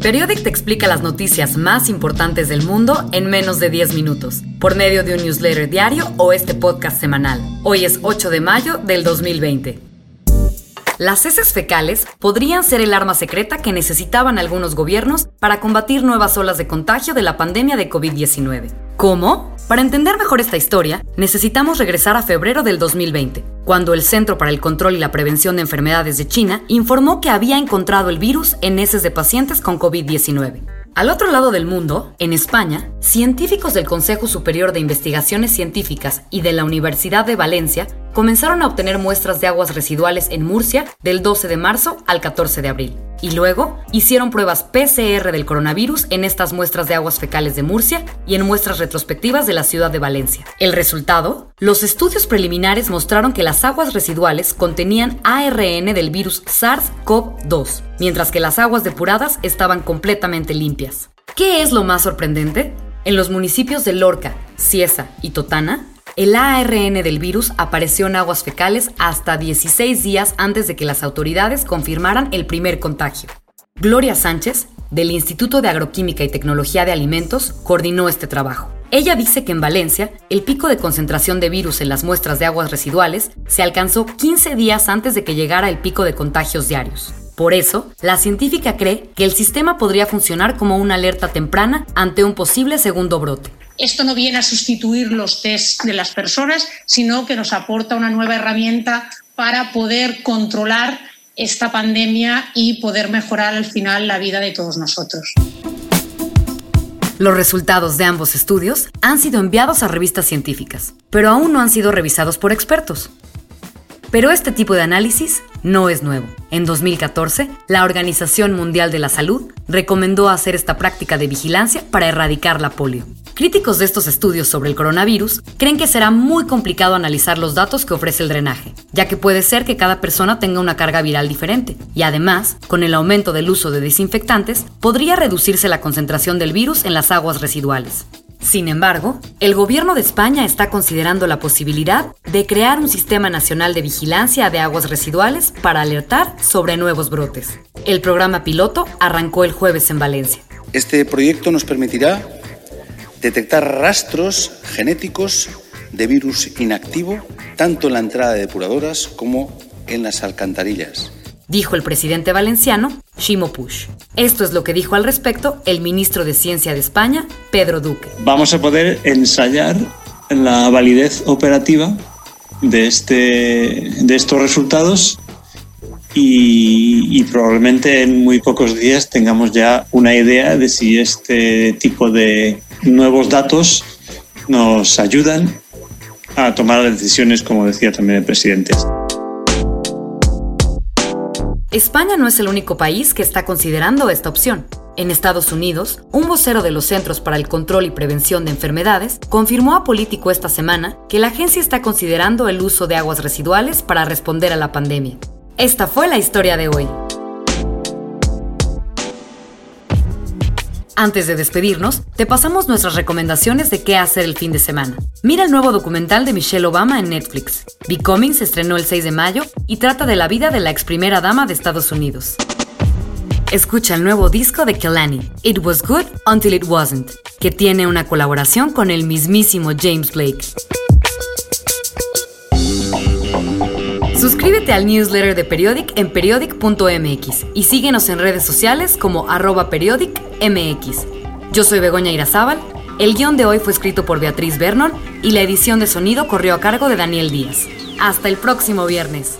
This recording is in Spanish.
Periodic te explica las noticias más importantes del mundo en menos de 10 minutos, por medio de un newsletter diario o este podcast semanal. Hoy es 8 de mayo del 2020. Las heces fecales podrían ser el arma secreta que necesitaban algunos gobiernos para combatir nuevas olas de contagio de la pandemia de COVID-19. ¿Cómo? Para entender mejor esta historia, necesitamos regresar a febrero del 2020, cuando el Centro para el Control y la Prevención de Enfermedades de China informó que había encontrado el virus en heces de pacientes con COVID-19. Al otro lado del mundo, en España, científicos del Consejo Superior de Investigaciones Científicas y de la Universidad de Valencia comenzaron a obtener muestras de aguas residuales en Murcia del 12 de marzo al 14 de abril. Y luego hicieron pruebas PCR del coronavirus en estas muestras de aguas fecales de Murcia y en muestras retrospectivas de la ciudad de Valencia. El resultado, los estudios preliminares mostraron que las aguas residuales contenían ARN del virus SARS-CoV-2, mientras que las aguas depuradas estaban completamente limpias. ¿Qué es lo más sorprendente? En los municipios de Lorca, Cieza y Totana, el ARN del virus apareció en aguas fecales hasta 16 días antes de que las autoridades confirmaran el primer contagio. Gloria Sánchez, del Instituto de Agroquímica y Tecnología de Alimentos, coordinó este trabajo. Ella dice que en Valencia, el pico de concentración de virus en las muestras de aguas residuales se alcanzó 15 días antes de que llegara el pico de contagios diarios. Por eso, la científica cree que el sistema podría funcionar como una alerta temprana ante un posible segundo brote. Esto no viene a sustituir los test de las personas, sino que nos aporta una nueva herramienta para poder controlar esta pandemia y poder mejorar al final la vida de todos nosotros. Los resultados de ambos estudios han sido enviados a revistas científicas, pero aún no han sido revisados por expertos. Pero este tipo de análisis no es nuevo. En 2014, la Organización Mundial de la Salud recomendó hacer esta práctica de vigilancia para erradicar la polio. Críticos de estos estudios sobre el coronavirus creen que será muy complicado analizar los datos que ofrece el drenaje, ya que puede ser que cada persona tenga una carga viral diferente, y además, con el aumento del uso de desinfectantes, podría reducirse la concentración del virus en las aguas residuales. Sin embargo, el gobierno de España está considerando la posibilidad de crear un sistema nacional de vigilancia de aguas residuales para alertar sobre nuevos brotes. El programa piloto arrancó el jueves en Valencia. Este proyecto nos permitirá detectar rastros genéticos de virus inactivo tanto en la entrada de depuradoras como en las alcantarillas dijo el presidente valenciano, Shimo Push. Esto es lo que dijo al respecto el ministro de Ciencia de España, Pedro Duque. Vamos a poder ensayar la validez operativa de, este, de estos resultados y, y, probablemente en muy pocos días tengamos ya una idea de si este tipo de nuevos datos nos ayudan a tomar decisiones, como decía también el presidente. España no es el único país que está considerando esta opción. En Estados Unidos, un vocero de los Centros para el Control y Prevención de Enfermedades confirmó a Político esta semana que la agencia está considerando el uso de aguas residuales para responder a la pandemia. Esta fue la historia de hoy. Antes de despedirnos, te pasamos nuestras recomendaciones de qué hacer el fin de semana. Mira el nuevo documental de Michelle Obama en Netflix. Becoming se estrenó el 6 de mayo y trata de la vida de la ex primera dama de Estados Unidos. Escucha el nuevo disco de Kelani, It Was Good Until It Wasn't, que tiene una colaboración con el mismísimo James Blake. Suscríbete al newsletter de Periodic en periodic.mx y síguenos en redes sociales como arroba periodicmx. Yo soy Begoña Irazábal, el guion de hoy fue escrito por Beatriz Vernon y la edición de sonido corrió a cargo de Daniel Díaz. Hasta el próximo viernes.